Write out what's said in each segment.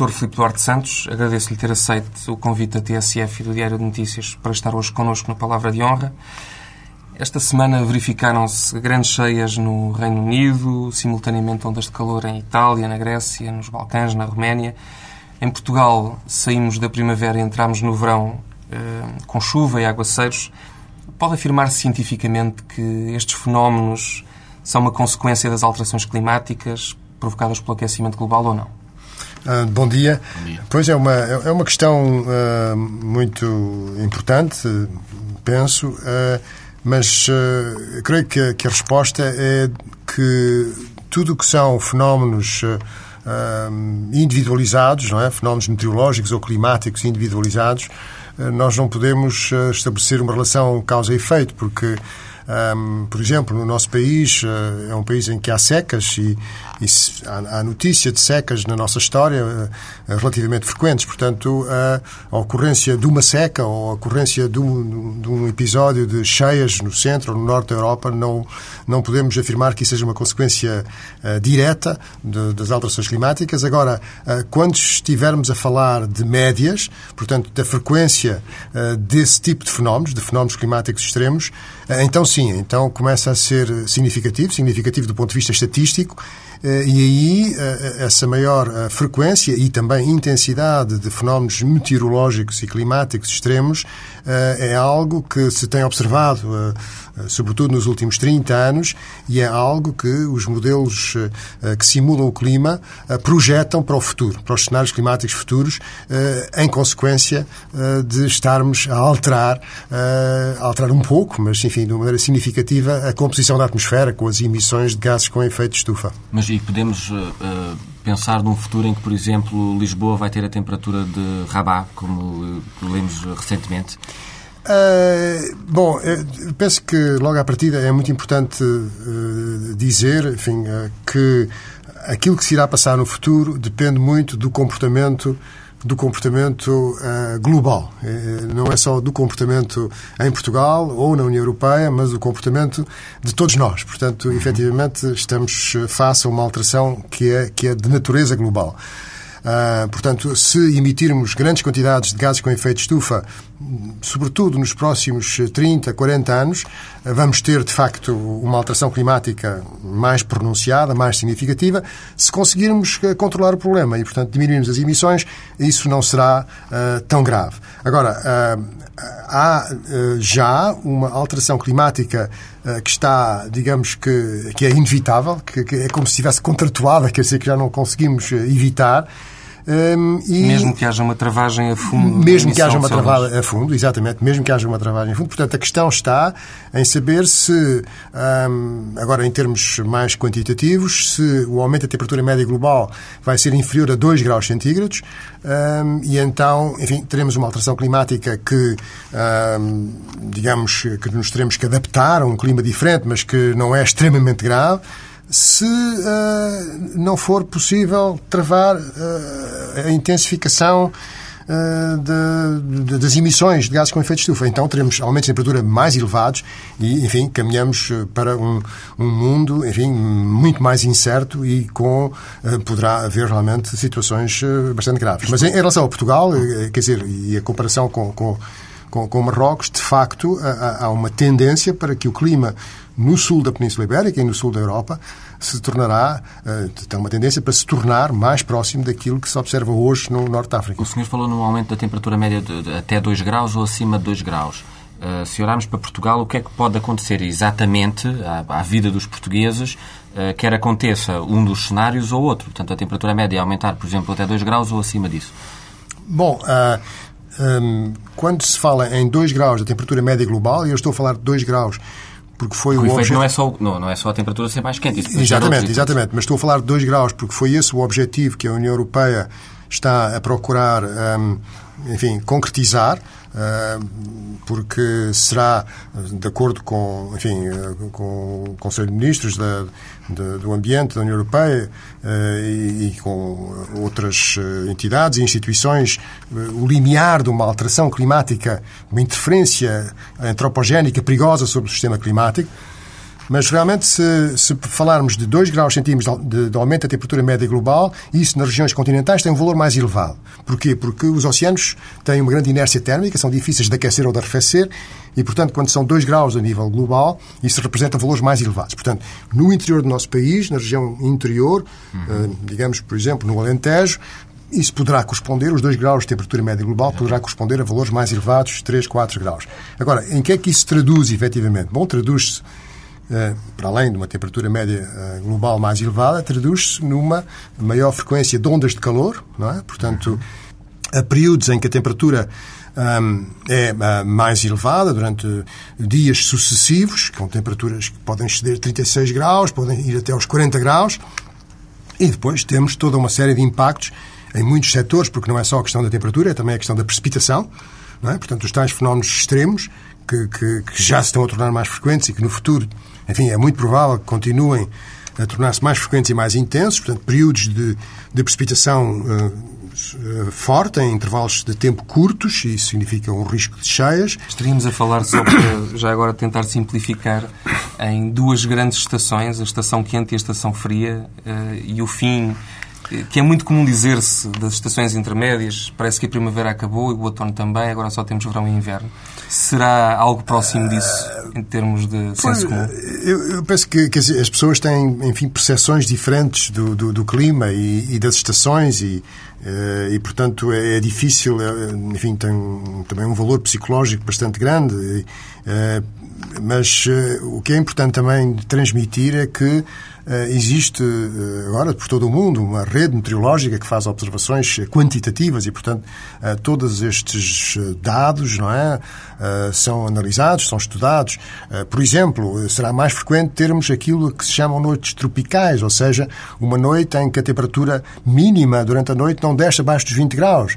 Professor Filipe Duarte Santos. Agradeço-lhe ter aceito o convite da TSF e do Diário de Notícias para estar hoje connosco no Palavra de Honra. Esta semana verificaram-se grandes cheias no Reino Unido, simultaneamente ondas de calor em Itália, na Grécia, nos Balcãs, na Roménia. Em Portugal saímos da primavera e entramos no verão eh, com chuva e aguaceiros. Pode afirmar-se cientificamente que estes fenómenos são uma consequência das alterações climáticas provocadas pelo aquecimento global ou não? Uh, bom, dia. bom dia. Pois é uma, é uma questão uh, muito importante, penso, uh, mas creio que, que, a resposta é que tudo o que são fenómenos individualizados, não é? fenómenos meteorológicos ou climáticos individualizados, nós não podemos estabelecer uma relação causa e efeito, porque um, por exemplo, no nosso país, uh, é um país em que há secas e, e há, há, notícia de secas na nossa história uh, relativamente frequentes. Portanto, uh, a ocorrência de uma seca ou a ocorrência de um, de um, episódio de cheias no centro ou no norte da Europa, não, não podemos afirmar que isso seja uma consequência direta de, das alterações climáticas. Agora, quando estivermos a falar de médias, portanto, da frequência desse tipo de fenómenos, de fenómenos climáticos extremos, então sim, então começa a ser significativo, significativo do ponto de vista estatístico, e aí eh, essa maior eh, frequência e também intensidade de fenómenos meteorológicos e climáticos extremos é algo que se tem observado, sobretudo nos últimos 30 anos, e é algo que os modelos que simulam o clima projetam para o futuro, para os cenários climáticos futuros, em consequência de estarmos a alterar, a alterar um pouco, mas enfim, de uma maneira significativa, a composição da atmosfera com as emissões de gases com efeito de estufa. Mas e podemos uh, pensar num futuro em que, por exemplo, Lisboa vai ter a temperatura de Rabat, como uh, lemos recentemente? Uh, bom, penso que logo à partida é muito importante uh, dizer enfim, uh, que aquilo que se irá passar no futuro depende muito do comportamento do comportamento uh, global. Eh, não é só do comportamento em Portugal ou na União Europeia, mas do comportamento de todos nós. Portanto, uhum. efetivamente, estamos face a uma alteração que é, que é de natureza global. Uh, portanto, se emitirmos grandes quantidades de gases com efeito de estufa, sobretudo nos próximos 30, 40 anos, uh, vamos ter, de facto, uma alteração climática mais pronunciada, mais significativa. Se conseguirmos uh, controlar o problema e, portanto, diminuirmos as emissões, isso não será tão grave. Agora, há já uma alteração climática que está, digamos que, que é inevitável, que, que é como se estivesse contratuada, quer dizer, que já não conseguimos evitar. Um, e mesmo que haja uma travagem a fundo. Mesmo que haja uma travagem a fundo, exatamente, mesmo que haja uma travagem a fundo. Portanto, a questão está em saber se, um, agora em termos mais quantitativos, se o aumento da temperatura média global vai ser inferior a 2 graus centígrados um, e então, enfim, teremos uma alteração climática que, digamos, que nos teremos que adaptar a um clima diferente, mas que não é extremamente grave se uh, não for possível travar uh, a intensificação uh, de, de, das emissões de gases com efeito de estufa. Então teremos aumentos de temperatura mais elevados e, enfim, caminhamos para um, um mundo, enfim, muito mais incerto e com poderá haver realmente situações bastante graves. Mas em, em relação a Portugal, quer dizer, e a comparação com, com com, com Marrocos, de facto, há, há uma tendência para que o clima no sul da Península Ibérica e no sul da Europa se tornará, uh, tem uma tendência para se tornar mais próximo daquilo que se observa hoje no Norte da África. O senhor falou no aumento da temperatura média de, de, até 2 graus ou acima de 2 graus. Uh, se olharmos para Portugal, o que é que pode acontecer exatamente à, à vida dos portugueses, uh, quer aconteça um dos cenários ou outro? Portanto, a temperatura média aumentar, por exemplo, até 2 graus ou acima disso? Bom, uh, um, quando se fala em 2 graus da temperatura média global, e eu estou a falar de 2 graus porque foi o, o objetivo... não é só não, não é só a temperatura ser mais quente. Exatamente, exatamente. Mas estou a falar de 2 graus porque foi esse o objetivo que a União Europeia está a procurar um, enfim, concretizar, porque será de acordo com, enfim, com o Conselho de Ministros da, do Ambiente da União Europeia e, com outras entidades e instituições, o limiar de uma alteração climática, uma interferência antropogénica perigosa sobre o sistema climático, mas realmente, se, se falarmos de 2 graus centímetros de, de, aumento da temperatura média global, isso nas regiões continentais tem um valor mais elevado. Porquê? Porque os oceanos têm uma grande inércia térmica, são difíceis de aquecer ou de arrefecer, e, portanto, quando são 2 graus a nível global, isso representa valores mais elevados. Portanto, no interior do nosso país, na região interior, uhum. digamos, por exemplo, no Alentejo, isso poderá corresponder, os 2 graus de temperatura média global, poderá corresponder a valores mais elevados, 3, 4 graus. Agora, em que é que isso se traduz efetivamente? Bom, traduz-se eh, para além de uma temperatura média eh, global mais elevada, traduz-se numa maior frequência de ondas de calor, não é? Portanto, a períodos em que a temperatura um, é uh, mais elevada durante dias sucessivos, com temperaturas que podem exceder 36 graus, podem ir até aos 40 graus, e depois temos toda uma série de impactos em muitos setores, porque não é só a questão da temperatura, é também a questão da precipitação, é? portanto, os tais fenómenos extremos que, que, que já se estão a tornar mais frequentes e que no futuro enfim, é muito provável que continuem a tornar-se mais frequentes e mais intensos, portanto, períodos de, de precipitação uh, forte, em intervalos de tempo curtos, e isso significa um risco de cheias. Estaríamos a falar, só para já agora tentar simplificar, em duas grandes estações, a estação quente e a estação fria, uh, e o fim que é muito comum dizer-se das estações intermédias, parece que a primavera acabou e o outono também, agora só temos verão e inverno. Será algo próximo disso, em termos de senso comum? Eu, eu penso que, que, as pessoas têm, enfim, percepções diferentes do, do, do clima e, e, das estações e, eh, e portanto, é, é difícil, é, enfim, tem também um valor psicológico bastante grande, eh, mas o que é importante também transmitir é que existe eh, agora por todo o mundo uma rede meteorológica que faz observações quantitativas e, portanto, eh, todos estes dados não é, são analisados, são estudados. Por exemplo, será mais frequente termos aquilo que se chamam noites tropicais, ou seja, uma noite em que a temperatura mínima durante a noite não desce abaixo dos 20 graus.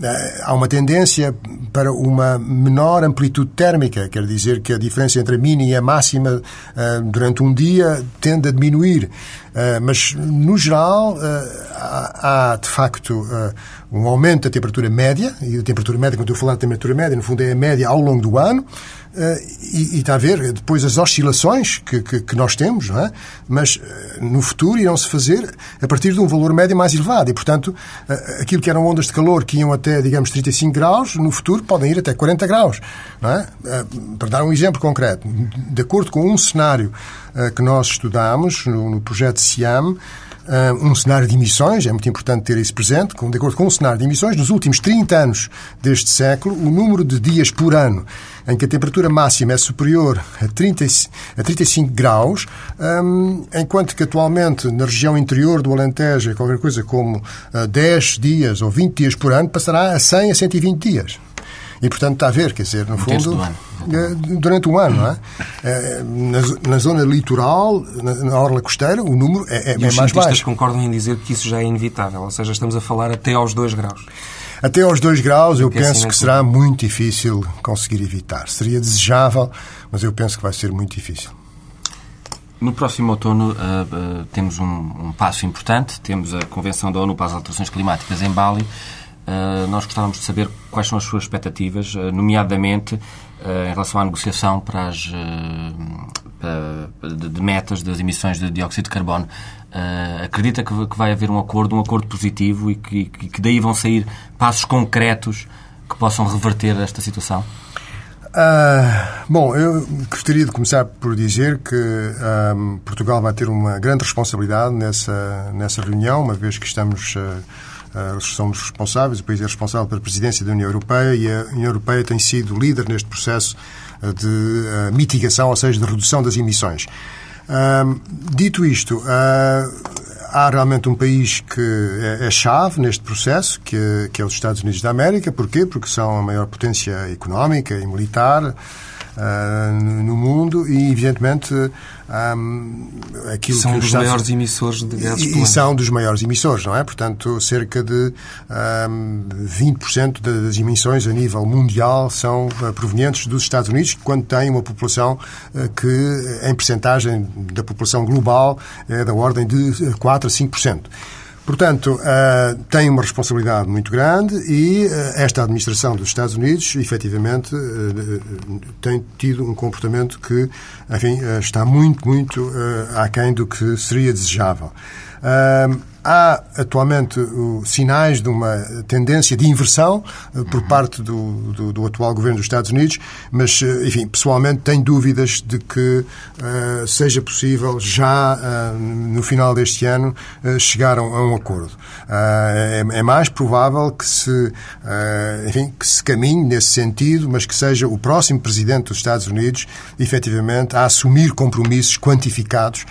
Eh, há uma tendência para uma menor amplitude térmica, quer dizer que a diferença entre a mínima e a máxima eh, durante um dia tende a diminuir. Eh, mas, no geral, há, de facto um aumento da temperatura média, e a temperatura média, quando eu falar de temperatura média, no fundo é a média ao longo do ano, e, e está a ver depois as oscilações que, que, que nós temos, é? mas no futuro irão-se fazer a partir de um valor médio mais elevado, e portanto aquilo que eram ondas de calor que iam até, digamos, 35 graus, no futuro podem ir até 40 graus. É? Eh, para dar um exemplo concreto, de acordo com um cenário eh, que nós estudamos no projeto SIAM, eh, um cenário de emissões, é muito importante ter isso presente, de acordo com um cenário de emissões, nos últimos 30 anos deste século, o número de dias por ano em que a temperatura máxima é superior a, 30, a 35 graus, um, enquanto que atualmente na região interior do Alentejo é qualquer coisa como uh, 10 dias ou 20 dias por ano, passará a 100 a 120 dias. E, portanto, está a ver, quer dizer, no fundo, eh, durante um ano, não é? Eh, na, na zona litoral, na, na, orla costeira, o número é, é, e é mais baixo. Os concordam em dizer que isso já é inevitável, ou seja, estamos a falar até aos 2 graus. Até aos 2 graus eu penso assim é que será muito difícil conseguir evitar. Seria desejável, mas eu penso que vai ser muito difícil. No próximo outono uh, uh, temos um, um, passo importante, temos a Convenção da ONU para as Alterações Climáticas em Bali. Uh, nós gostávamos de saber quais são as suas expectativas, nomeadamente em relação à negociação para as, de, de, metas das emissões de dióxido de carbono. Uh, acredita que, que, vai haver um acordo, um acordo positivo e que, que, daí vão sair passos concretos que possam reverter esta situação? Uh, bom, eu gostaria de começar por dizer que Portugal vai ter uma grande responsabilidade nessa, nessa reunião, uma vez que estamos. Uh, Uh, somos responsáveis, o país é responsável pela presidência da União Europeia e a União Europeia tem sido líder neste processo de uh, mitigação, ou seja, de redução das emissões. Dito isto, há realmente um país que é, é chave neste processo, que, é os Estados Unidos da América. Porquê? Porque são a maior potência económica e militar no mundo e, evidentemente, um, aquilo são que dos Estados... maiores emissores de gases e, e são dos maiores emissores, não é? Portanto, cerca de um, 20% das emissões a nível mundial são uh, provenientes dos Estados Unidos, quando tem uma população uh, que, em percentagem da população global, é da ordem de 4 a 5%. Portanto, uh, tem uma responsabilidade muito grande e uh, esta administração dos Estados Unidos, efetivamente, uh, tem tido um comportamento que, enfim, está muito, muito aquém do que seria desejável. Há atualmente sinais de uma tendência de inversão eh, por parte do, do, do, atual governo dos Estados Unidos, mas, eh, enfim, pessoalmente tenho dúvidas de que uh, seja possível já uh, no final deste ano uh, chegar a um, acordo. É, é, mais provável que se, enfim, que se caminhe nesse sentido, mas que seja o próximo presidente dos Estados Unidos, efetivamente, a assumir compromissos quantificados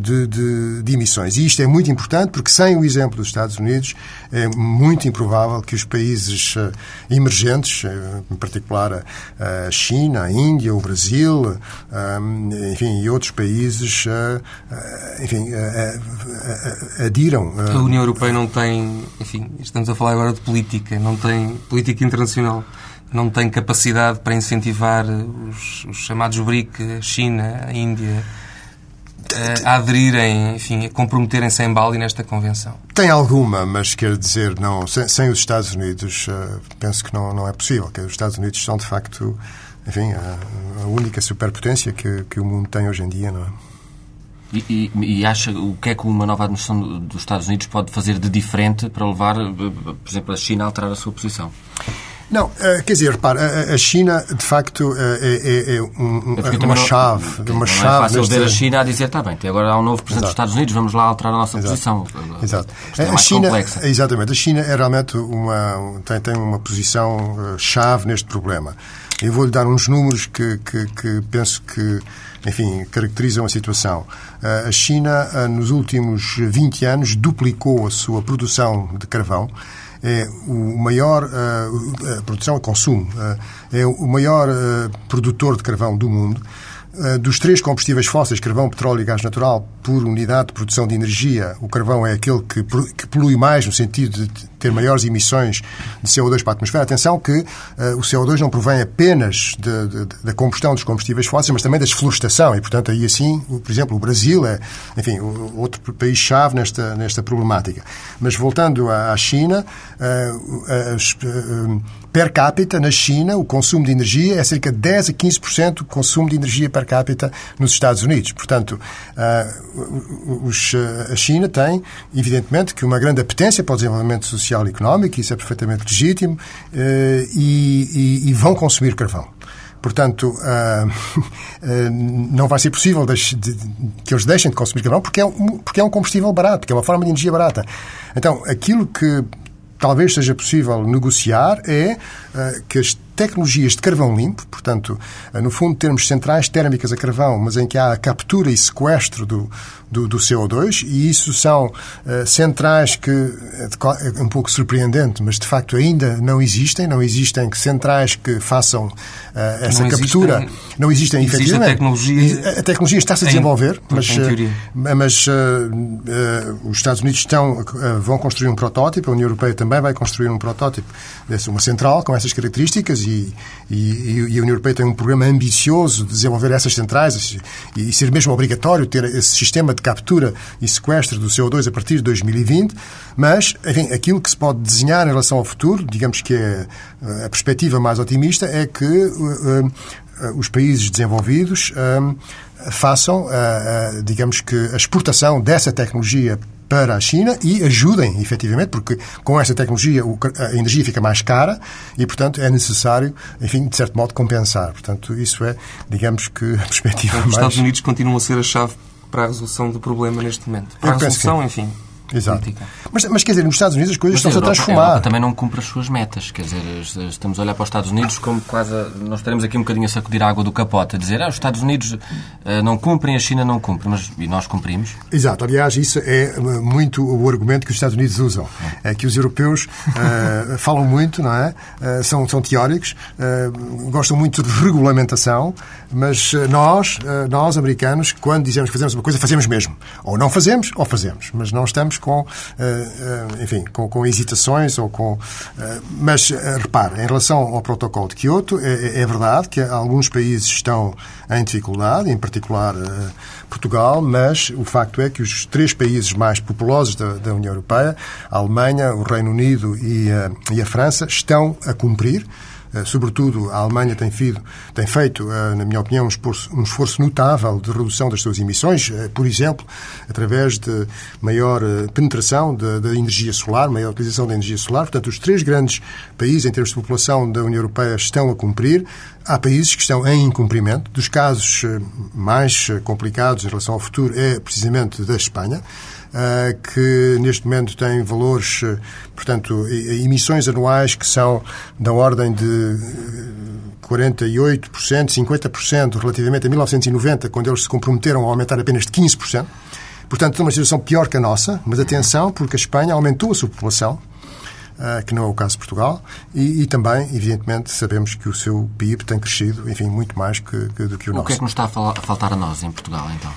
de, de, de emissões. E isto é muito importante importante porque sem o exemplo dos Estados Unidos é muito improvável que os países uh, emergentes, uh, em particular a, China, a Índia, o Brasil, enfim, e outros países, enfim, adiram. A União Europeia não tem, enfim, estamos a falar agora de política, não tem política internacional não tem capacidade para incentivar os, os chamados BRIC, a China, a Índia, a aderirem, enfim, a comprometerem-se em Bali nesta convenção? Tem alguma, mas quer dizer, não, sem, sem os Estados Unidos, uh, penso que não, não é possível. Que os Estados Unidos são, de facto, enfim, a, a única superpotência que, que o mundo tem hoje em dia, não é? E, e, e, acha o que é que uma nova administração dos Estados Unidos pode fazer de diferente para levar, eh, por exemplo, a China a alterar a sua posição? Não, eh, quer dizer, repare, a China de facto eh, é, é, é um, uma chave. Não, uma não chave é fácil ver a China a dizer, está bem, agora há um novo Presidente Exato. dos Estados Unidos, vamos lá alterar a nossa Exato. posição. Exato. É a China, complexa. exatamente, a China é realmente uma, tem, tem uma posição eh, chave neste problema. Eu vou-lhe dar uns números que, que, que penso que enfim, caracterizam a situação. A China, nos últimos 20 anos, duplicou a sua produção de carvão é o maior uh, produção e consumo, uh, é o maior uh, produtor de carvão do mundo. Dos três combustíveis fósseis, carvão, petróleo e gás natural, por unidade de produção de energia, o carvão é aquele que, polui mais no sentido de ter maiores emissões de CO2 para a atmosfera. Atenção que uh, o CO2 não provém apenas da combustão dos combustíveis fósseis, mas também da desflorestação. E, portanto, aí assim, por exemplo, o Brasil é, enfim, outro país-chave nesta, nesta problemática. Mas voltando à China, uh, uh, per capita, na China, o consumo de energia é cerca de 10 a 15% do consumo de energia per capita nos Estados Unidos. Portanto, os, a China tem, evidentemente, que uma grande apetência para o desenvolvimento social social e económico, isso é perfeitamente legítimo, eh, e, e, e vão consumir carvão. Portanto, uh, uh, não vai ser possível de, de, que eles deixem de consumir carvão porque é, um, porque é um combustível barato, porque é uma forma de energia barata. Então, aquilo que talvez seja possível negociar é uh, que as tecnologias de carvão limpo, portanto, no fundo, termos centrais térmicas a carvão, mas em que há a captura e sequestro do, do, do CO2 e isso são uh, centrais que é, um pouco surpreendente, mas de facto ainda não existem, não existem centrais que façam uh, essa não captura. Existem, não existem, existe efetivamente. A tecnologia, a tecnologia está-se a desenvolver, em, mas, mas uh, os Estados Unidos estão, vão construir um protótipo, a União Europeia também vai construir um protótipo, uma central com essas características e, e, e a União Europeia tem um programa ambicioso de desenvolver essas centrais e, ser mesmo obrigatório ter esse sistema de captura e sequestro do CO2 a partir de 2020, mas, enfim, aquilo que se pode desenhar em relação ao futuro, digamos que é eh, a perspectiva mais otimista, é que uh, uh, os países desenvolvidos uh, façam, digamos que, a exportação dessa tecnologia para a China e ajudem, efetivamente, porque com essa tecnologia a energia fica mais cara e, portanto, é necessário, enfim, de certo modo, compensar. Portanto, isso é, digamos que, a perspectiva Os mais... Estados Unidos continuam a ser a chave para a resolução do problema neste momento. Para Eu a resolução, enfim, Exato. política. Mas, mas quer dizer, nos Estados Unidos as coisas a estão-se a a transformar. Europa também não cumpre as suas metas. Quer dizer, estamos a olhar para os Estados Unidos como quase. a- Nós estaremos aqui um bocadinho a sacudir a água do capote, a dizer ah, os Estados Unidos eh, não cumprem, a China não cumpre. Mas e nós cumprimos. Exato, aliás, isso é uh, muito o argumento que os Estados Unidos usam. É que os europeus uh, falam muito, não é? Uh, são, são teóricos, uh, gostam muito de regulamentação, mas uh, nós, uh, nós, americanos, quando dizemos que fazemos uma coisa, fazemos mesmo. Ou não fazemos, ou fazemos. Mas não estamos com, uh, uh, enfim, com, com hesitações ou com. uh, mas, repare, em relação ao protocolo de Kyoto, é, é verdade que alguns países estão em dificuldade, em particular Portugal, mas o facto é que os três países mais populosos da, da União Europeia, a Alemanha, o Reino Unido e a, e a França, estão a cumprir. Uh, Sobretudo, a Alemanha tem, fido, tem feito, uh, na minha opinião, um esforço, um esforço notável de redução das suas emissões, uh, por exemplo, através de maior penetração da energia solar, maior utilização da energia solar. Portanto, os três grandes países, em termos de população da União Europeia, estão a cumprir. Há países que estão em incumprimento. Dos casos mais complicados em relação ao futuro é precisamente da Espanha. Uh, que neste momento tem valores, uh, portanto, emissões anuais que são da ordem de 48%, 50% relativamente a 1990, quando eles se comprometeram a aumentar apenas de 15%. Portanto, numa situação pior que a nossa, mas atenção, porque a Espanha aumentou a sua população, uh, que não é o caso de Portugal, e, e, também, evidentemente, sabemos que o seu PIB tem crescido, enfim, muito mais que, que, do que o, o nosso. O que é que nos está a faltar a nós em Portugal, então?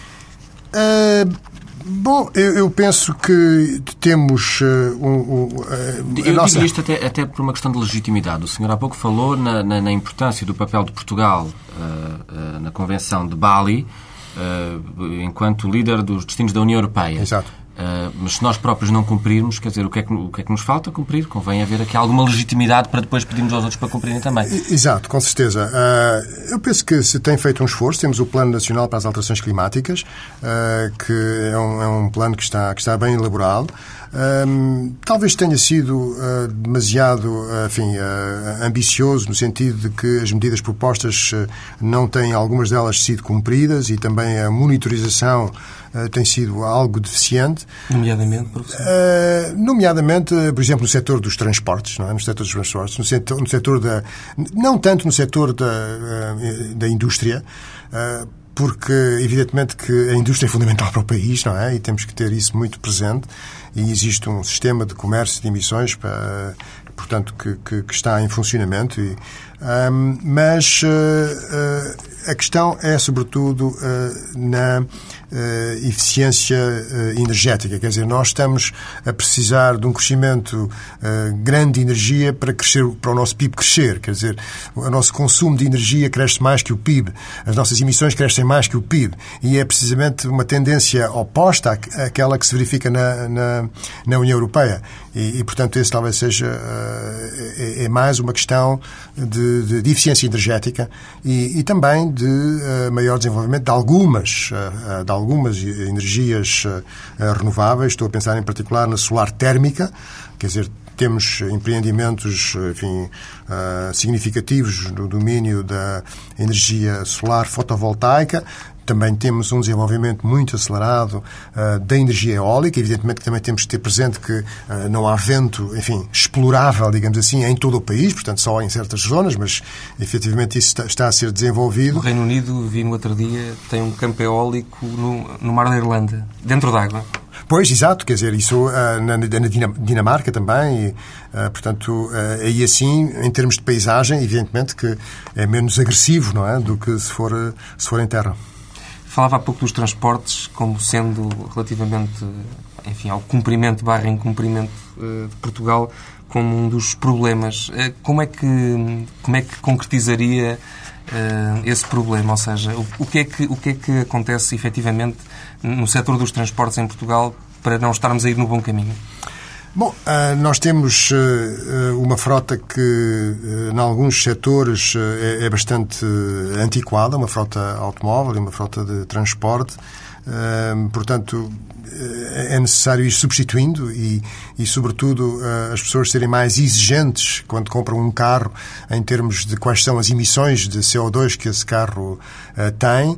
Bom, eu, eu, penso que temos uh, um, uh, Eu nossa... digo isto até, até, por uma questão de legitimidade. O senhor há pouco falou na, na, na importância do papel de Portugal uh, na Convenção de Bali enquanto líder dos destinos da União Europeia. Exato. Uh, mas se nós próprios não cumprirmos, quer dizer, o que, é que, o que é que nos falta cumprir? Convém haver aqui alguma legitimidade para depois pedirmos aos outros para cumprirem também. Exato, com certeza. Uh, eu penso que se tem feito um esforço, temos o Plano Nacional para as Alterações Climáticas, uh, que é um, é um, plano que está, que está bem elaborado. Um, talvez tenha sido uh, demasiado uh, enfim, uh, ambicioso no sentido de que as medidas propostas não têm algumas delas sido cumpridas e também a monitorização tem sido algo deficiente. Nomeadamente, professor? nomeadamente, por exemplo, no setor dos transportes, não é? no setor dos transportes, no setor, no setor da. não tanto no setor da, da indústria porque evidentemente que a indústria é fundamental para o país, não é? E temos que ter isso muito presente. E existe um sistema de comércio de emissões, para, portanto, que, que, que está em funcionamento. E, um, mas uh, uh, a questão é, sobretudo, uh, na eficiência energética. Quer dizer, nós estamos a precisar de um crescimento grande de energia para crescer, para o nosso PIB crescer. Quer dizer, o nosso consumo de energia cresce mais que o PIB. As nossas emissões crescem mais que o PIB. E é precisamente uma tendência oposta àquela que se verifica na, na, na União Europeia. E, e, portanto, esse talvez seja é, é mais uma questão de, de, de eficiência energética e, e também de uh, maior desenvolvimento de algumas, uh, de algumas energias uh, renováveis. Estou a pensar em particular na solar térmica, quer dizer, temos empreendimentos enfim, significativos no domínio da energia solar fotovoltaica. Também temos um desenvolvimento muito acelerado uh, da energia eólica. Evidentemente que também temos que ter presente que uh, não há vento, enfim, explorável, digamos assim, em todo o país, portanto só em certas zonas, mas efetivamente isso está, está a ser desenvolvido. O Reino Unido, vi no outro dia, tem um campo eólico no, no Mar da Irlanda, dentro d'água. Pois, exato, quer dizer, isso uh, na, na, Dinamarca também, e, uh, portanto, uh, aí assim, em termos de paisagem, evidentemente que é menos agressivo, não é, do que se for, se for em terra. Falava há pouco dos transportes como sendo relativamente, enfim, ao cumprimento barra incumprimento de Portugal como um dos problemas. Como é que, como é que concretizaria esse problema? Ou seja, o que é que, o que, é que acontece efetivamente no setor dos transportes em Portugal para não estarmos a ir no bom caminho? Bom, nós temos uma frota que, em alguns setores, é bastante antiquada, uma frota automóvel e uma frota de transporte. Portanto, é necessário ir substituindo e, e sobretudo, as pessoas serem mais exigentes quando compram um carro em termos de quais são as emissões de CO2 que esse carro tem.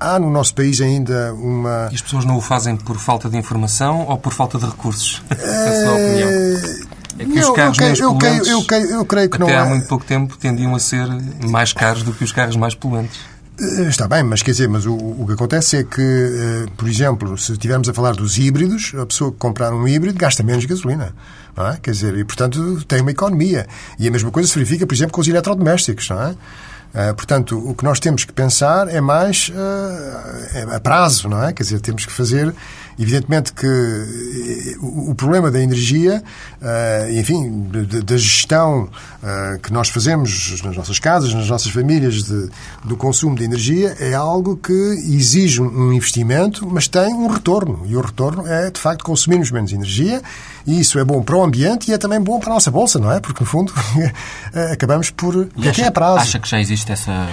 há no nosso país ainda uma. E as pessoas não o fazem por falta de informação ou por falta de recursos? a sua opinião. É que não, os carros eu, menos eu, poluentes, eu, eu, eu, creio que até não há muito pouco tempo, tendiam a ser mais caros do que os carros mais poluentes. Eh, está bem, mas quer dizer, mas o, o que acontece é que, eh, por exemplo, se estivermos a falar dos híbridos, a pessoa que comprar um híbrido gasta menos gasolina. Não é? Quer dizer, e portanto tem uma economia. E a mesma coisa se verifica, por exemplo, com os eletrodomésticos. Não é? Uh, portanto, o que nós temos que pensar é mais uh, a prazo, não é? Quer dizer, temos que fazer Evidentemente que eh, o problema da energia, eh, enfim, da gestão eh, que nós fazemos nas nossas casas, nas nossas famílias, de, do consumo de energia, é algo que exige um investimento, mas tem um retorno. E o retorno é, de facto, consumirmos menos energia, e isso é bom para o ambiente e é também bom para a nossa bolsa, não é? Porque, no fundo, acabamos por. E acha, é prazo. Acha que já existe essa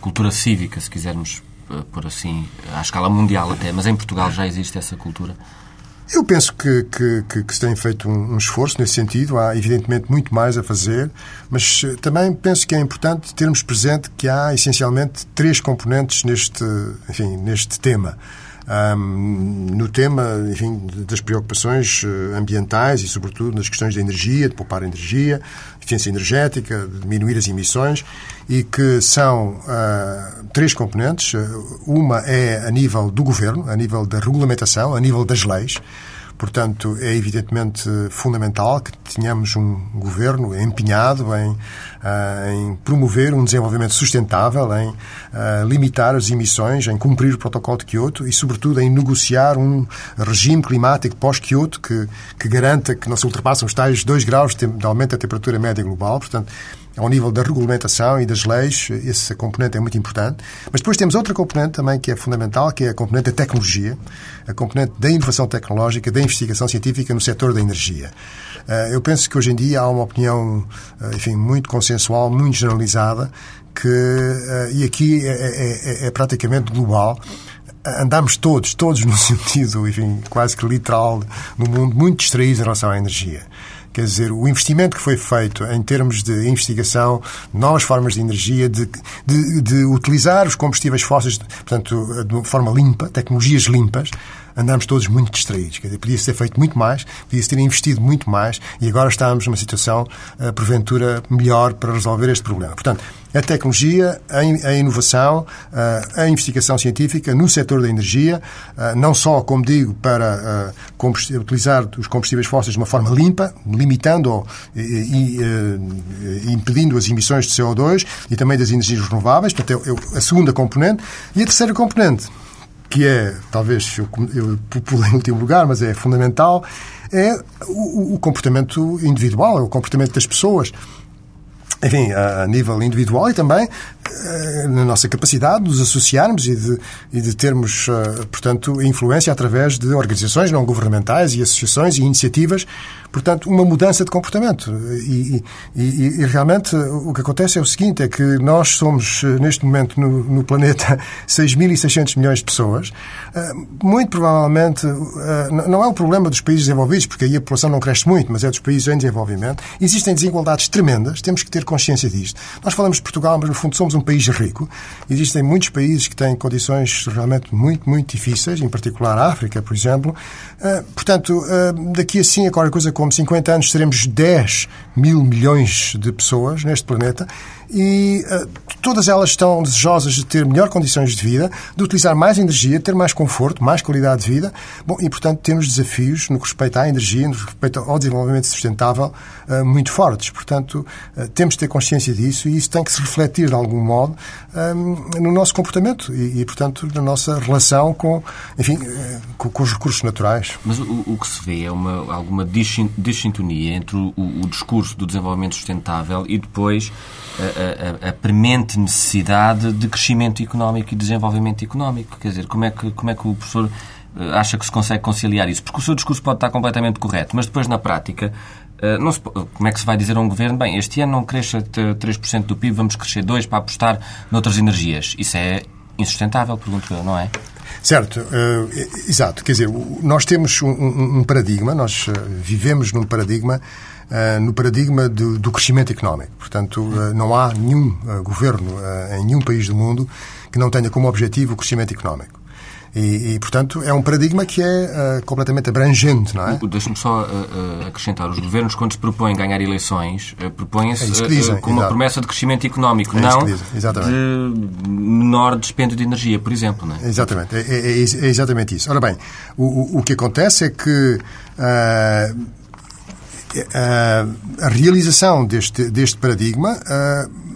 cultura cívica, se quisermos por assim, à escala mundial até, mas em Portugal já existe essa cultura? Eu penso que, que, que, que se tem feito um, um, esforço nesse sentido. Há, evidentemente, muito mais a fazer, mas eh, também penso que é importante termos presente que há, essencialmente, três componentes neste, enfim, neste tema um, no tema enfim, das preocupações eh, ambientais e, sobretudo, nas questões de energia, de poupar energia, eficiência energética, diminuir as emissões, e que são uh, três componentes. Uma é a nível do governo, a nível da regulamentação, a nível das leis. Portanto, é evidentemente fundamental que tenhamos um governo empenhado em, uh, em promover um desenvolvimento sustentável, em uh, limitar as emissões, em cumprir o protocolo de Kyoto e, sobretudo, em negociar um regime climático pós-Kyoto que, que garanta que não se ultrapassem os tais 2 graus de aumento da temperatura média global. Portanto, ao nível da regulamentação e das leis, essa componente é muito importante. Mas depois temos outra componente também que é fundamental, que é a componente da tecnologia, a componente da inovação tecnológica, da investigação científica no setor da energia. Eh, eu penso que hoje em dia há uma opinião, eh, enfim, muito consensual, muito generalizada, que, eh, e aqui é, é, é, é praticamente global, andamos todos, todos no sentido, enfim, quase que literal, no mundo, muito distraídos em relação à energia. Quer dizer, o investimento que foi feito em termos de investigação, novas formas de energia, de, de, de utilizar os combustíveis fósseis, portanto, de forma limpa, tecnologias limpas, andamos todos muito distraídos. Quer dizer, podia-se ter feito muito mais, podia-se ter investido muito mais e agora estamos numa situação, uh, porventura, melhor para resolver este problema. Portanto, a tecnologia, a inovação, eh, a investigação científica no setor da energia, eh, não só, como digo, para utilizar os combustíveis fósseis de uma forma limpa, limitando e impedindo as emissões de CO2 e também das energias renováveis, portanto, é, é a segunda componente. E a terceira componente, que é, talvez eu, populei em último lugar, mas é fundamental, é o, o comportamento individual, é o comportamento das pessoas enfim, a, nível individual e também eh, na nossa capacidade de nos associarmos e de, e de termos, eh, portanto, influência através de organizações não governamentais e associações e iniciativas Portanto, uma mudança de comportamento. E, e, e, realmente o que acontece é o seguinte: é que nós somos, neste momento, no, no planeta, 6.600 milhões de pessoas. Muito provavelmente, não é o problema dos países desenvolvidos, porque aí a população não cresce muito, mas é dos países em desenvolvimento. Existem desigualdades tremendas, temos que ter consciência disto. Nós falamos de Portugal, mas no fundo somos um país rico. Existem muitos países que têm condições realmente muito, muito difíceis, em particular a África, por exemplo. Ah, portanto, daqui assim, a qualquer coisa como 50 anos seremos 10 mil milhões de pessoas neste planeta e uh, todas elas estão desejosas de ter melhor condições de vida, de utilizar mais energia, de ter mais conforto, mais qualidade de vida. Bom, e portanto temos desafios no que respeita à energia, no que respeita ao desenvolvimento sustentável uh, muito fortes. Portanto, uh, temos de ter consciência disso e isso tem que se refletir de algum modo no nosso comportamento e, e, portanto, na nossa relação com, enfim, com, com, os recursos naturais. Mas o, o, que se vê é uma, alguma dissintonia entre o, o discurso do desenvolvimento sustentável e depois a, a, a, premente necessidade de crescimento económico e desenvolvimento económico. Quer dizer, como é que, como é que o professor eh, acha que se consegue conciliar isso? Porque o seu discurso pode estar completamente correto, mas depois, na prática, eh, se, como é que se vai dizer a um governo, bem, este ano não cresça 3% do PIB, vamos crescer 2% para apostar noutras energias? Isso é insustentável, pergunto eu, não é? Certo, uh, exato. Quer dizer, nós temos um, um paradigma, nós vivemos num paradigma, uh, no paradigma do, do crescimento económico. Portanto, não há nenhum governo em nenhum país do mundo que não tenha como objetivo o crescimento económico. E, e, portanto, é um paradigma que é uh, completamente abrangente, não é? Deixe-me só uh, acrescentar. Os governos, quando se propõem ganhar eleições, uh, propõem-se é com uma promessa de crescimento económico, é não de menor dispêndio de energia, por exemplo, não é? Exatamente. É, é, é, é exatamente isso. Ora bem, o, o, o que acontece é que a realização deste, deste paradigma,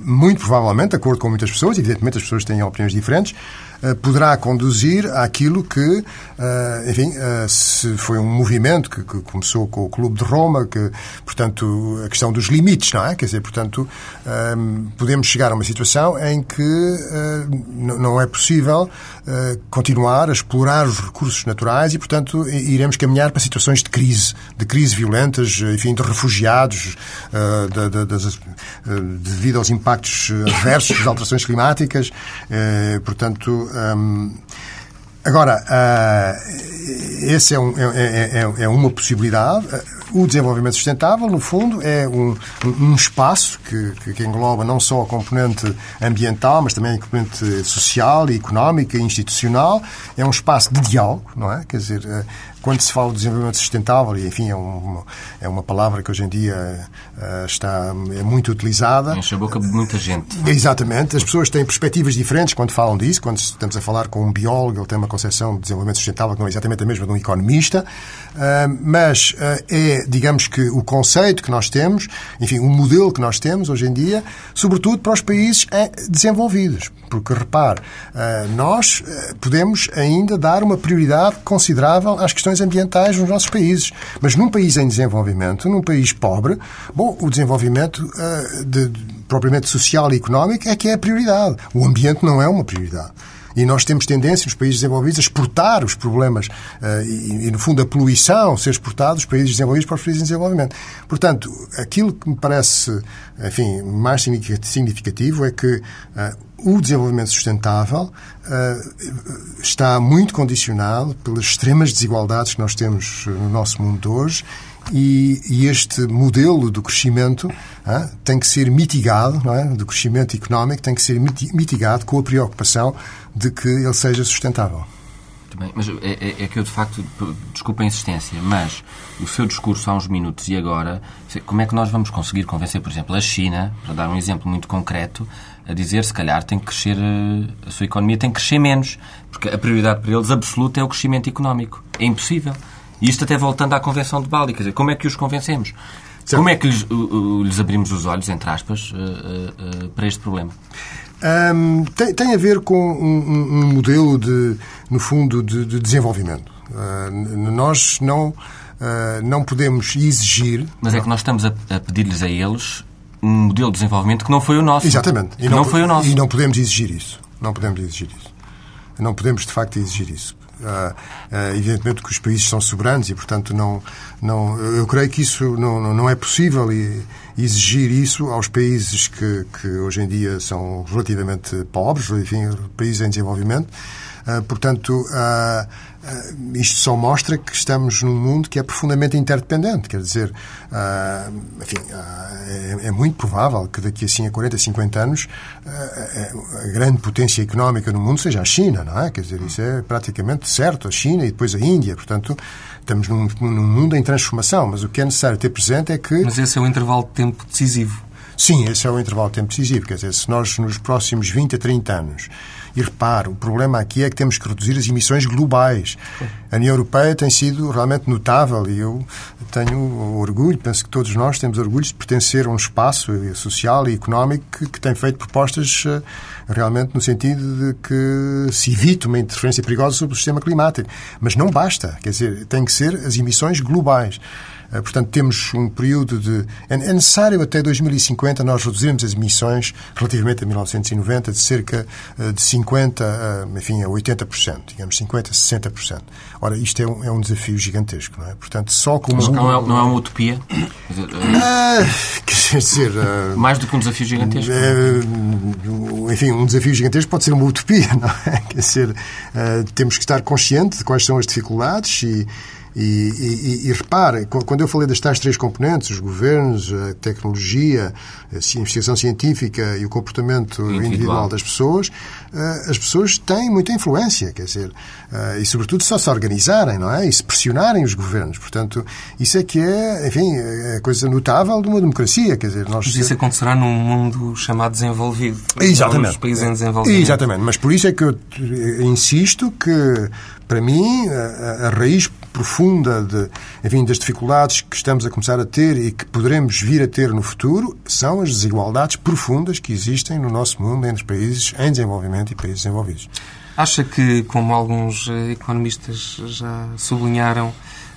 muito provavelmente, de acordo com muitas pessoas, evidentemente as pessoas têm opiniões diferentes, eh, poderá conduzir àquilo que, eh, enfim, eh, se foi um movimento que, começou com o Clube de Roma, que, portanto, a questão dos limites, não é? Quer dizer, portanto, podemos chegar a uma situação em que não é possível continuar a explorar os recursos naturais e, portanto, iremos caminhar para situações de crise, de crise violentas, enfim, de refugiados, de, de, de, devido aos impactos adversos das alterações climáticas, portanto, um, agora, uh, esse é, um, é, é, é, uma possibilidade. O desenvolvimento sustentável, no fundo, é um, um espaço que, que, engloba não só a componente ambiental, mas também a componente social, económica e institucional. É um espaço de diálogo, não é? Quer dizer, quando se fala de desenvolvimento sustentável, e enfim, é uma, é uma palavra que hoje em dia uh, está, é muito utilizada. Enche a boca de muita gente. Exatamente. As pessoas têm perspectivas diferentes quando falam disso. Quando estamos a falar com um biólogo, ele tem uma concepção de desenvolvimento sustentável que não é exatamente a mesma de um economista. Uh, mas é, digamos que, o conceito que nós temos, enfim, o modelo que nós temos hoje em dia, sobretudo para os países desenvolvidos. Porque, repare, nós podemos ainda dar uma prioridade considerável às questões ambientais nos nossos países. Mas num país em desenvolvimento, num país pobre, bom, o desenvolvimento de, de, propriamente social e económico é que é a prioridade. O ambiente não é uma prioridade. E nós temos tendência, nos países desenvolvidos, a exportar os problemas uh, e, no fundo, a poluição ser exportada dos países desenvolvidos para os países em desenvolvimento. Portanto, aquilo que me parece, enfim, mais significativo é que uh, o desenvolvimento sustentável uh, está muito condicionado pelas extremas desigualdades que nós temos no nosso mundo hoje e, e, este modelo do crescimento uh, tem que ser mitigado, é? do crescimento económico, tem que ser mitigado com a preocupação de que ele seja sustentável. Bem, mas é, é, é, que eu, de facto, desculpa a insistência, mas o seu discurso há uns minutos e agora, como é que nós vamos conseguir convencer, por exemplo, a China, para dar um exemplo muito concreto, a dizer, se calhar, tem que crescer, eh, a sua economia tem que crescer menos, porque a prioridade para eles absoluta é o crescimento económico. É impossível. E isto até voltando à Convenção de Bali, quer dizer, como é que os convencemos? Certo. Como é que lhes, lhes, abrimos os olhos, entre aspas, eh, eh, para este problema? Um, tem, tem, a ver com um, um, modelo de, no fundo, de, de desenvolvimento. Uh, nós não, uh, não podemos exigir. Mas é que nós estamos a, a pedir-lhes a eles um modelo de desenvolvimento que não foi o nosso. Exatamente. E não, não, foi o nosso. E não podemos exigir isso. Não podemos exigir isso. Não podemos, de facto, exigir isso. Uh, uh, evidentemente que os países são soberanos e, portanto, não, não, eu creio que isso não, não é possível exigir isso aos países que, que hoje em dia são relativamente pobres, enfim, países em desenvolvimento. Uh, portanto, Uh, isto só mostra que estamos num mundo que é profundamente interdependente. Quer dizer, uh, enfim, uh, é, é, muito provável que daqui a, assim, a 40, 50 anos a grande potência económica no mundo seja a China, não é? Quer dizer, isso é praticamente certo, a China e depois a Índia. Portanto, estamos num, num mundo em transformação, mas o que é necessário ter presente é que... Mas esse é o intervalo de tempo decisivo. Sim, esse é o intervalo de tempo decisivo. Quer dizer, se nós nos próximos 20 a 30 anos e repare, o problema aqui é que temos que reduzir as emissões globais. A União Europeia tem sido realmente notável e eu tenho orgulho, penso que todos nós temos orgulho de pertencer a um espaço social e económico que, que tem feito propostas eh, realmente no sentido de que se evite uma interferência perigosa sobre o sistema climático. Mas não basta, quer dizer, tem que ser as emissões globais. Portanto, temos um período de. É necessário até 2050 nós reduzirmos as emissões relativamente a 1990 de cerca de 50, enfim, a 80%, digamos 50, 60%. Ora, isto é um, é um desafio gigantesco, não é? Portanto, só com não é, não é uma utopia? Ah, quer dizer. Mais do que um desafio gigantesco? É, enfim, um desafio gigantesco pode ser uma utopia, não é? Quer dizer, temos que estar conscientes de quais são as dificuldades e e, e, e, repare, quando eu falei das tais três componentes, os governos, a tecnologia, a investigação científica e o comportamento individual, individual das pessoas, eh, as pessoas têm muita influência, quer dizer, eh, e sobretudo só se organizarem, não é? E se pressionarem os governos. Portanto, isso é que é, enfim, é coisa notável de uma democracia, quer dizer, nós... Mas isso acontecerá num mundo chamado desenvolvido. Exatamente. Nos países em desenvolvimento. Exatamente, mas por isso é que eu insisto que, para mim, a, a raiz profunda de, enfim, das dificuldades que estamos a começar a ter e que poderemos vir a ter no futuro são as desigualdades profundas que existem no nosso mundo entre países em desenvolvimento e países desenvolvidos. Acha que, como alguns eh, economistas já sublinharam,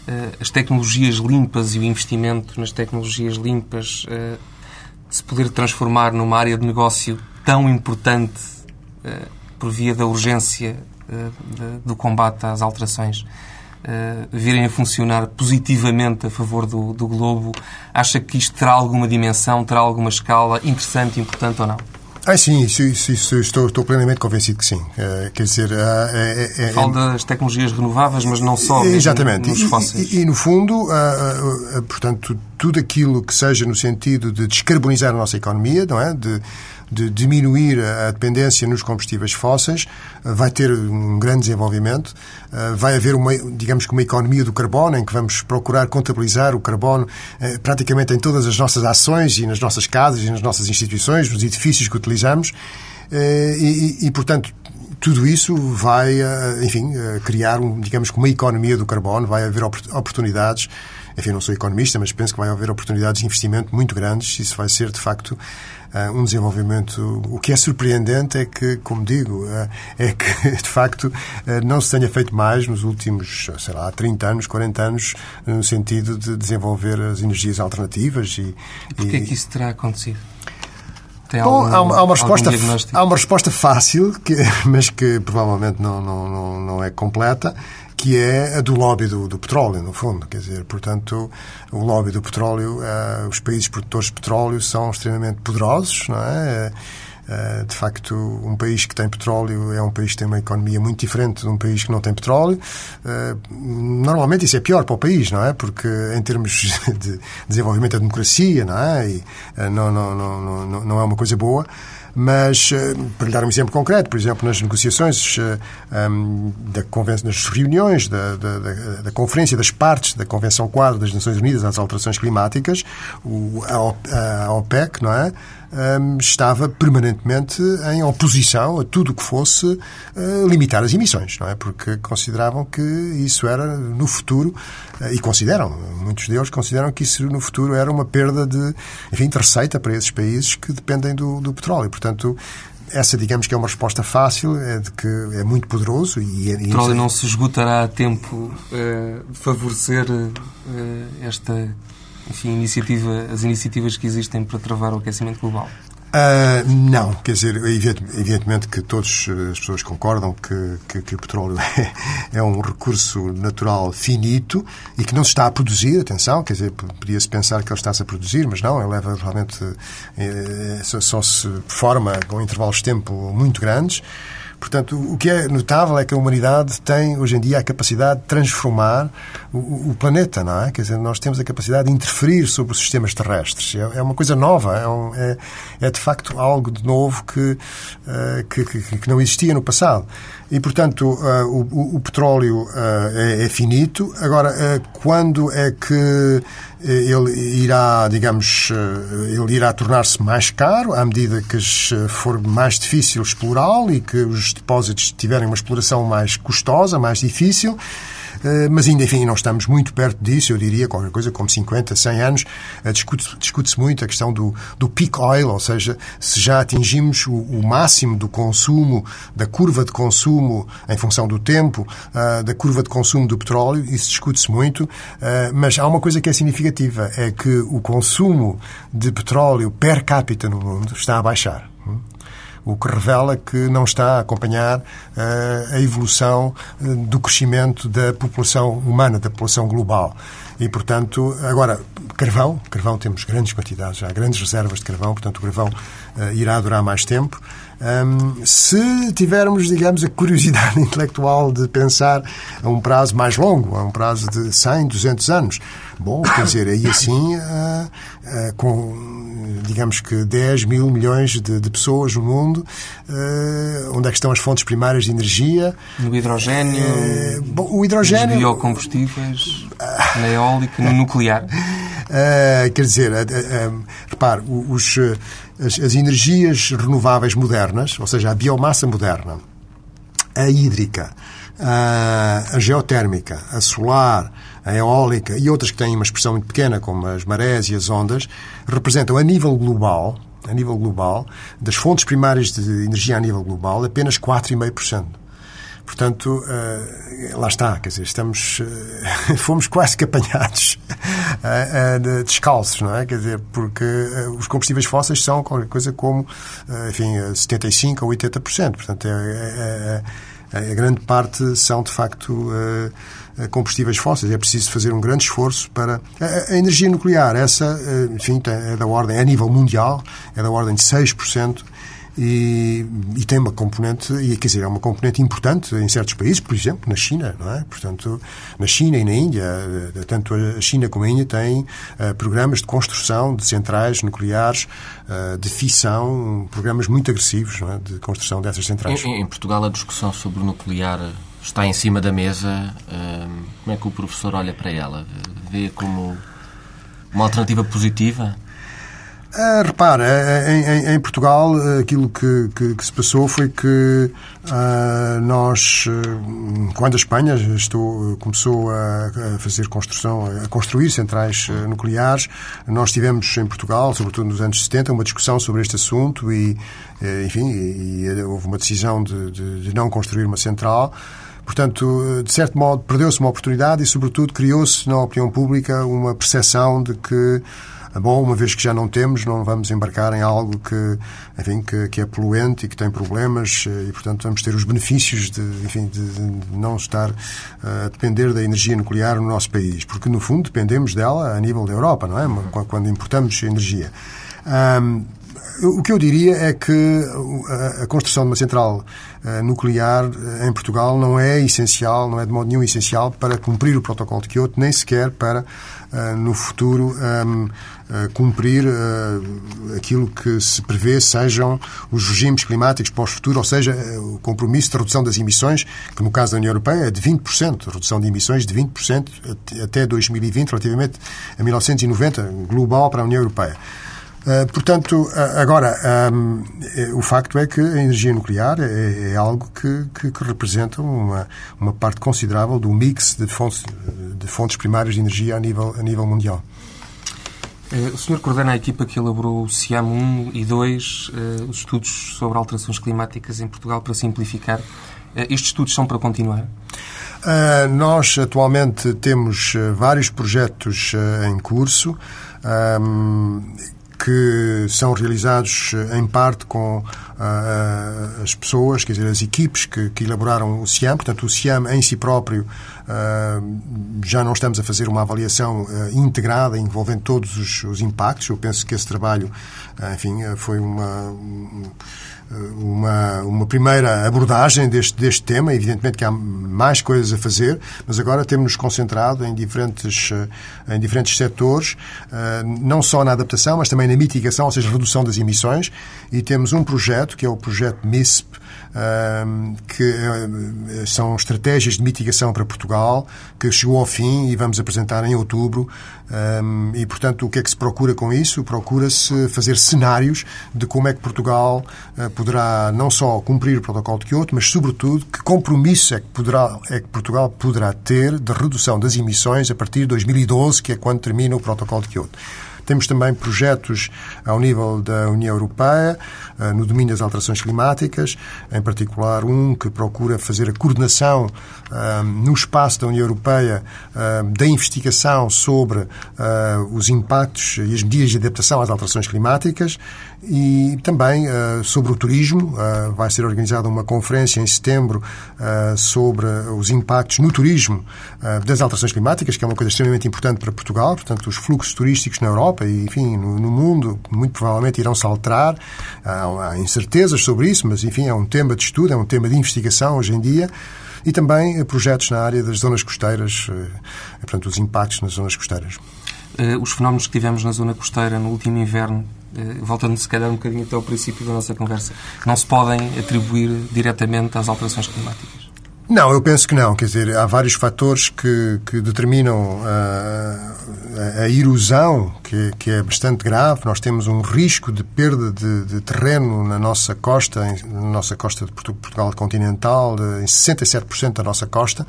eh, as tecnologias limpas e o investimento nas tecnologias limpas eh, se poder transformar numa área de negócio tão importante por via da urgência do combate às alterações uh, virem a funcionar positivamente a favor do, do globo, acha que isto terá alguma dimensão, terá alguma escala interessante, importante ou não? Ah, sim, isso, isso, isso estou, estou, plenamente convencido que sim. Uh, quer dizer, uh, é, é, Falo das tecnologias renováveis, mas não só. Exatamente. E, e, e, no fundo, uh, portanto, tudo aquilo que seja no sentido de descarbonizar a nossa economia, não é? De, de diminuir a dependência nos combustíveis fósseis, eh, vai ter um grande desenvolvimento. Eh, vai haver, uma, digamos que, uma economia do carbono, em que vamos procurar contabilizar o carbono eh, praticamente em todas as nossas ações e nas nossas casas e nas nossas instituições, nos edifícios que utilizamos. E, e, e portanto, tudo isso vai, enfim, criar, um, digamos que uma economia do carbono, vai haver oportunidades. Enfim, não sou economista, mas penso que vai haver oportunidades de investimento muito grandes. Isso vai ser, de facto, uh, um desenvolvimento. O que é surpreendente é que, como digo, uh, é que, de facto, uh, não se tenha feito mais nos últimos, sei lá, 30 anos, 40 anos, no sentido de desenvolver as energias alternativas. E, Porquê e... que isso terá acontecido? Tem Bom, algum, há, uma, há, uma resposta, há uma resposta fácil, que, mas que provavelmente não, não, não, não é completa, que é a do lobby do, do, petróleo, no fundo. Quer dizer, portanto, o lobby do petróleo, uh, os países produtores de petróleo são extremamente poderosos, não é? Uh, de facto, um país que tem petróleo é um país que tem uma economia muito diferente de um país que não tem petróleo. Uh, normalmente isso é pior para o país, não é? Porque em termos de desenvolvimento da democracia, não é? E, não, não, não, não, não é uma coisa boa. Mas, eh, para lhe dar um exemplo concreto, por exemplo, nas negociações, eh, ehm, da nas reuniões da, da, da, da, Conferência das Partes da Convenção Quadro das Nações Unidas às Alterações Climáticas, o, a OPEC, não é? Um, estava permanentemente em oposição a tudo o que fosse uh, limitar as emissões, não é? Porque consideravam que isso era no futuro, uh, e consideram, muitos deles consideram que isso no futuro era uma perda de, enfim, de receita para esses países que dependem do, do petróleo. Portanto, essa, digamos que é uma resposta fácil, é de que é muito poderoso e... É, o petróleo não se esgotará a tempo uh, de favorecer uh, esta enfim, iniciativa, as iniciativas que existem para travar o aquecimento global? Uh, não, quer dizer, evidentemente que todas as pessoas concordam que, que, que o petróleo é, é, um recurso natural finito e que não se está a produzir, atenção, quer dizer, podia-se pensar que ele está-se a produzir, mas não, ele leva realmente, é, só, só se forma com intervalos de tempo muito grandes. Portanto, o que é notável é que a humanidade tem, hoje em dia, a capacidade de transformar o, o planeta, não é? Quer dizer, nós temos a capacidade de interferir sobre os sistemas terrestres. É, é uma coisa nova, é, um, é, é, de facto algo de novo que, uh, que, que, que, não existia no passado. E, portanto, uh, o, o, petróleo uh, é, é, finito. Agora, quando é que ele irá, digamos, ele irá tornar-se mais caro à medida que for mais difícil explorá-lo e que os depósitos tiverem uma exploração mais custosa, mais difícil. Mas ainda, enfim, não estamos muito perto disso, eu diria, qualquer coisa como 50, 100 anos. Discute-se discute muito a questão do, do peak oil, ou seja, se já atingimos o, o máximo do consumo, da curva de consumo em função do tempo, da curva de consumo do petróleo, isso discute-se muito, mas há uma coisa que é significativa, é que o consumo de petróleo per capita no mundo está a baixar o que revela que não está a acompanhar uh, a evolução uh, do crescimento da população humana, da população global. E, portanto, agora, carvão, carvão temos grandes quantidades, há grandes reservas de carvão, portanto, o carvão uh, irá durar mais tempo. Um, se tivermos, digamos, a curiosidade intelectual de pensar a um prazo mais longo, a um prazo de 100, 200 anos, bom, quer dizer, aí assim, uh, uh, com, digamos que 10 mil milhões de, de pessoas no mundo, uh, onde é que estão as fontes primárias de energia? No hidrogênio, bom, o hidrogênio... Nos biocombustíveis, na eólica, no nuclear. quer dizer, repare, os as, as energias renováveis modernas, ou seja, a biomassa moderna, a hídrica, a, a, geotérmica, a solar, a eólica e outras que têm uma expressão muito pequena, como as marés e as ondas, representam a nível global, a nível global, das fontes primárias de energia a nível global, apenas 4,5%. Portanto, uh, lá está, quer dizer, estamos, uh, fomos quase que apanhados uh, descalços, não é? Quer dizer, porque os combustíveis fósseis são qualquer coisa como, enfim, 75% ou 80%. Portanto, é, é, é, a grande parte são, de facto, combustíveis fósseis. É preciso fazer um grande esforço para... A, a energia nuclear, essa, enfim, é da ordem, a nível mundial, é da ordem de 6%, e, e, tem uma componente, e quer dizer, é uma componente importante em certos países, por exemplo, na China, não é? Portanto, na China e na Índia, eh, tanto a China como a Índia têm uh, programas de construção de centrais nucleares, uh, de fissão, programas muito agressivos é? de construção dessas centrais. Em, em, Portugal, a discussão sobre o nuclear está em cima da mesa. Uh, como é que o professor olha para ela? Vê como uma alternativa positiva? Uh, repara, em, em, em, Portugal aquilo que, que, que, se passou foi que uh, nós, quando a Espanha estou, começou a, a, fazer construção, a construir centrais nucleares, nós tivemos em Portugal, sobretudo nos anos 70, uma discussão sobre este assunto e, enfim, e, e houve uma decisão de, de, de não construir uma central. Portanto, de certo modo, perdeu-se uma oportunidade e, sobretudo, criou-se na opinião pública uma percepção de que bom, uma vez que já não temos, não vamos embarcar em algo que, enfim, que, que é poluente e que tem problemas eh, e, portanto, vamos ter os benefícios de, enfim, de, de não estar uh, a depender da energia nuclear no nosso país, porque, no fundo, dependemos dela a nível da Europa, não é? Quando importamos energia. Um, o que eu diria é que a construção de uma central eh, nuclear eh, em Portugal não é essencial, não é de modo nenhum essencial para cumprir o protocolo de Kyoto, nem sequer para, eh, no futuro, cumprir aquilo que se prevê sejam os regimes climáticos para o futuro, ou seja, o compromisso de redução das emissões, que no caso da União Europeia é de 20%, redução de emissões de 20% até 2020, relativamente a 1990, global para a União Europeia. Eh, portanto, agora, o facto é que a energia nuclear é, é algo que, que, que, representa uma, uma parte considerável do mix de fontes, de fontes primárias de energia a nível, a nível mundial. Eh, o senhor coordena a equipa que elaborou o CIAM 1 e 2, os estudos sobre alterações climáticas em Portugal, para simplificar. Estes estudos são para continuar? Uh, nós atualmente temos vários projetos em curso. Um, que são realizados eh, em parte com as pessoas, quer dizer, as equipes que, que, elaboraram o CIAM. Portanto, o CIAM em si próprio já não estamos a fazer uma avaliação integrada envolvendo todos os, os, impactos. Eu penso que esse trabalho, enfim, foi uma. Um, uma, uma primeira abordagem deste, deste tema. Evidentemente que há mais coisas a fazer, mas agora temos-nos concentrado em diferentes, em diferentes setores, não só na adaptação, mas também na mitigação, ou seja, redução das emissões. E temos um projeto, que é o projeto MISP, que eh, são estratégias de mitigação para Portugal, que chegou ao fim e vamos apresentar em outubro. E, portanto, o que é que se procura com isso? Procura-se fazer cenários de como é que Portugal poderá não só cumprir o protocolo de Kyoto, mas, sobretudo, que compromisso é que, poderá, é que Portugal poderá ter de redução das emissões a partir de 2012, que é quando termina o protocolo de Kyoto. Temos também projetos ao nível da União Europeia, eh, no domínio das alterações climáticas, em particular um que procura fazer a coordenação eh, no espaço da União Europeia eh, da investigação sobre os impactos e as medidas de adaptação às alterações climáticas e também sobre o turismo. Vai ser organizada uma conferência em setembro sobre os impactos no turismo das alterações climáticas, que é uma coisa extremamente importante para Portugal, portanto, os fluxos turísticos na Europa e, enfim, no, no mundo, muito provavelmente irão se alterar. Há, há incertezas sobre isso, mas, enfim, é um tema de estudo, é um tema de investigação hoje em dia e também projetos na área das zonas costeiras, portanto, os impactos nas zonas costeiras. Os fenómenos que tivemos na zona costeira no último inverno, voltando se calhar um bocadinho até ao princípio da nossa conversa, não se podem atribuir diretamente às alterações climáticas? Não, eu penso que não. Quer dizer, há vários fatores que, que determinam a, a, a erosão, que, que, é bastante grave. Nós temos um risco de perda de, de terreno na nossa costa, na nossa costa de Portugal continental, em 67% da nossa costa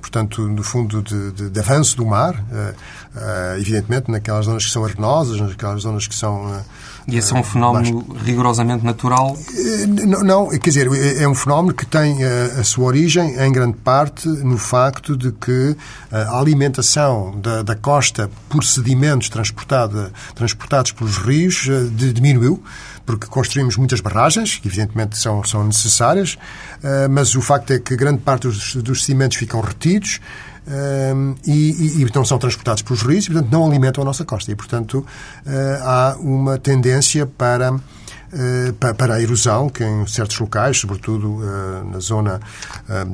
portanto, no fundo, de, de, de avanço do mar, uh, uh, evidentemente naquelas zonas que são arenosas, naquelas zonas que são. Uh, e esse é um fenómeno mais... rigorosamente natural? Não, não, quer dizer, é, é um fenómeno que tem a, a sua origem, em grande parte, no facto de que a alimentação da, da costa por sedimentos transportada, transportados pelos rios diminuiu porque construímos muitas barragens, que evidentemente são, são necessárias, eh, mas o facto é que grande parte dos, dos sedimentos ficam retidos eh, e, e, e, não são transportados pelos rios e, portanto, não alimentam a nossa costa. E, portanto, eh, há uma tendência para para a erosão, que em certos locais, sobretudo na zona,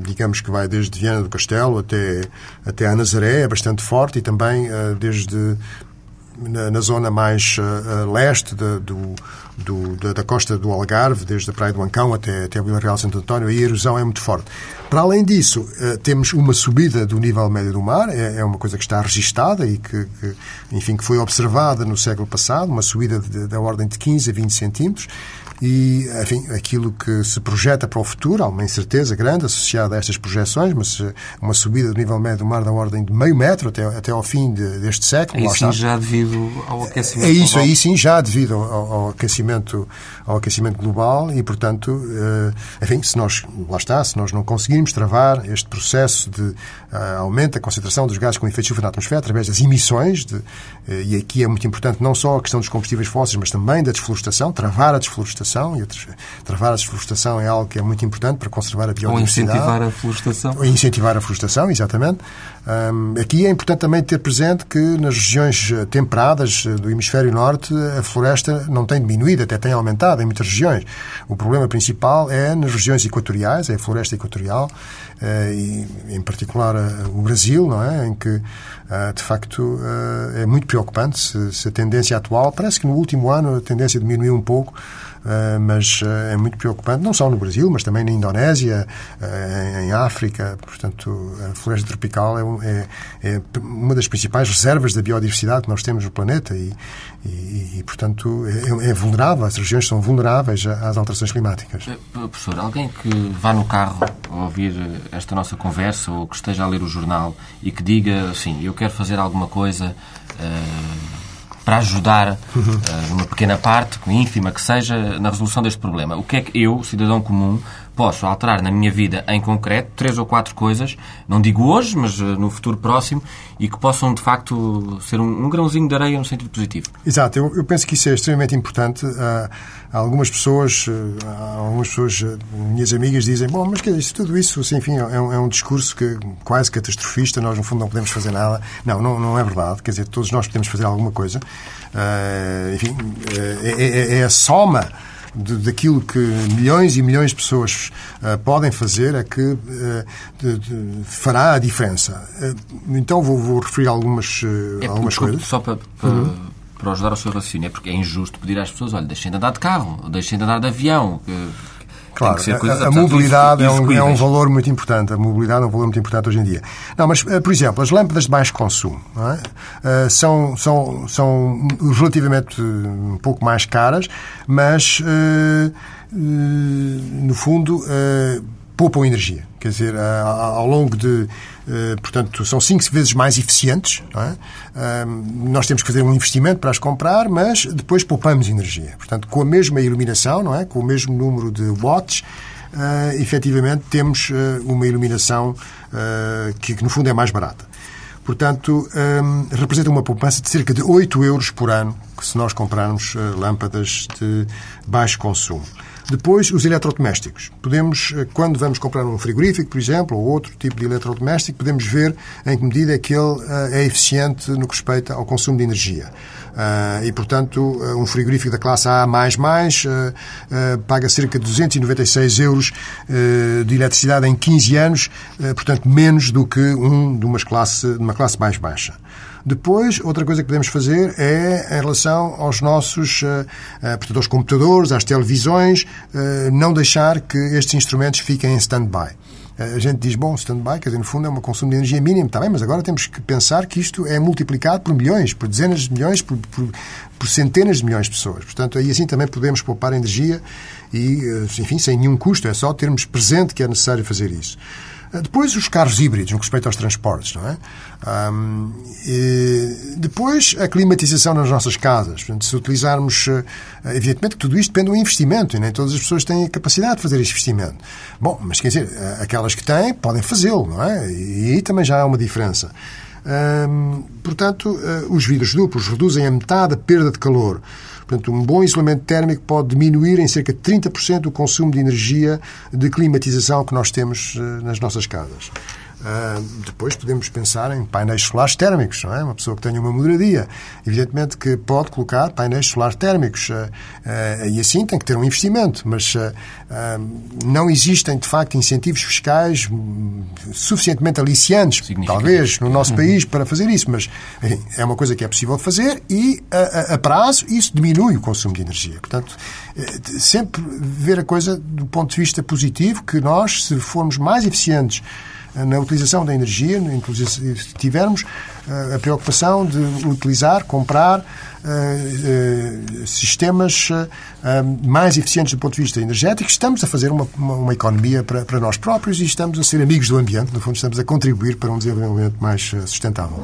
digamos que vai desde Viana do Castelo até, até a Nazaré, é bastante forte e também desde na, na zona mais uh, leste de, do, do, da, da, costa do Algarve, desde a Praia do Ancão até, até Vila Real Santo António, a erosão é muito forte. Para além disso, uh, temos uma subida do nível médio do mar, é, é uma coisa que está registada e que, que, enfim, que foi observada no século passado, uma subida da ordem de 15 a 20 centímetros, e, enfim, aquilo que se projeta para o futuro, há uma incerteza grande associada a estas projeções, mas eh, uma subida do nível médio do mar da ordem de meio metro até, até ao fim de, deste século. Aí sim já devido ao aquecimento É isso, global. aí sim já devido ao, ao, aquecimento, ao aquecimento global e, portanto, eh, enfim, se nós, lá está, se nós não conseguirmos travar este processo de uh, aumento da concentração dos gases com efeito de chuva na atmosfera através das emissões, de, e aqui é muito importante não só a questão dos combustíveis fósseis, mas também da desflorestação, travar a desflorestação, desflorestação e travar a desflorestação é algo que é muito importante para conservar a biodiversidade. Ou incentivar a florestação. Ou incentivar a florestação, exatamente. Um, aqui é importante também ter presente que nas regiões eh, temperadas eh, do hemisfério norte a floresta não tem diminuído, até tem aumentado em muitas regiões. O problema principal é nas regiões equatoriais, é a floresta equatorial, uh, e em particular o Brasil, não é? Em que, de facto, é muito preocupante se, a tendência atual, parece que no último ano a tendência diminuiu um pouco, eh, mas eh, é muito preocupante, não só no Brasil, mas também na Indonésia, eh, em África. Portanto, a floresta tropical é, é, é uma das principais reservas da biodiversidade que nós temos no planeta e, e, portanto, é, é, vulnerável. As regiões são vulneráveis às alterações climáticas. Professor, alguém que vá no carro ouvir esta nossa conversa ou que esteja a ler o jornal e que diga assim, eu quero fazer alguma coisa. Uh para ajudar uh, uma pequena parte, ínfima que seja, na resolução deste problema. O que é que eu, cidadão comum, posso alterar na minha vida em concreto três ou quatro coisas, não digo hoje, mas uh, no futuro próximo, e que possam, de facto, ser um, um grãozinho de areia no sentido positivo? Exato. Eu, eu penso que isso é extremamente importante. Uh, algumas pessoas, algumas pessoas, minhas amigas, dizem, bom, mas que isso, tudo isso, assim, enfim, é um, é um discurso que quase catastrofista, nós, no fundo, não podemos fazer nada. Não, não, não é verdade. Quer dizer, todos nós podemos fazer alguma coisa. Uh, enfim, é, é, é, a soma de, daquilo que milhões e milhões de pessoas uh, podem fazer é que uh, de, de, fará a diferença. então vou, vou, referir algumas, é algumas coisas. Só para, para, uhum. para ajudar o seu raciocínio, é porque é injusto pedir às pessoas, olha, deixem de andar de carro, deixem de andar de avião. Que Claro, a, a portanto, mobilidade é um, é um valor muito importante. A mobilidade é um valor muito importante hoje em dia. Não, mas, eh, por exemplo, as lâmpadas de baixo consumo é? Eh, são, são, são relativamente eh, um pouco mais caras, mas, eh, eh, no fundo, poupam energia. Quer dizer, ao longo de. Eh, Portanto, são cinco vezes mais eficientes. é? Nós temos que fazer um investimento para as comprar, mas depois poupamos energia. Portanto, com a mesma iluminação, não é? com o mesmo número de watts, ah, efetivamente temos ah, uma iluminação que, no fundo, é mais barata. Portanto, representa uma poupança de cerca de 8 euros por ano se nós comprarmos eh, lâmpadas de baixo consumo. Depois, os eletrodomésticos. Podemos, eh, quando vamos comprar um frigorífico, por exemplo, ou outro tipo de eletrodoméstico, podemos ver em que medida é que ele eh, é eficiente no que respeita ao consumo de energia. Ah, e, portanto, eh, um frigorífico da classe A++, eh, eh, paga cerca de 296 euros eh, de eletricidade em 15 anos, eh, portanto, menos do que um de, umas classe, de uma classe mais baixa. Depois, outra coisa que podemos fazer é em relação aos nossos, eh, eh, portanto, aos computadores, às televisões, eh, não deixar que estes instrumentos fiquem em stand-by. A gente diz, bom, stand-by, quer dizer, no fundo é um consumo de energia mínimo, está bem, mas agora temos que pensar que isto é multiplicado por milhões, por dezenas de milhões, por, por, por centenas de milhões de pessoas. Portanto, aí assim também podemos poupar energia e, enfim, sem nenhum custo, é só termos presente que é necessário fazer isso. Depois, os carros híbridos, no que respeita aos transportes, não é? E depois, a climatização nas nossas casas. Portanto, se utilizarmos, eh, evidentemente, que tudo isto depende do investimento e nem todas as pessoas têm a capacidade de fazer este investimento. Bom, mas quer dizer, eh, aquelas que têm podem fazê-lo, não é? E aí também já há uma diferença. Hum, portanto, eh, os vidros duplos reduzem a metade a perda de calor. Portanto, um bom isolamento térmico pode diminuir em cerca de 30% o consumo de energia de climatização que nós temos eh, nas nossas casas. Ah, depois podemos pensar em painéis solares térmicos, não é? Uma pessoa que tenha uma moradia, evidentemente que pode colocar painéis solares térmicos ah, ah, e assim tem que ter um investimento, mas não existem de facto incentivos fiscais hum, suficientemente aliciantes, talvez no nosso país para fazer isso, mas enfim, é uma coisa que é possível fazer e a, a- a prazo isso diminui o consumo de energia. Portanto, eh, sempre ver a coisa do ponto de vista positivo, que nós, se formos mais eficientes na utilização da energia, inclusive se tivermos eh, a preocupação de utilizar, comprar eh, eh, sistemas mais eficientes do ponto de vista energético, estamos a fazer uma, uma, economia para, para nós próprios e estamos a ser amigos do ambiente, no fundo estamos a contribuir para um desenvolvimento mais sustentável.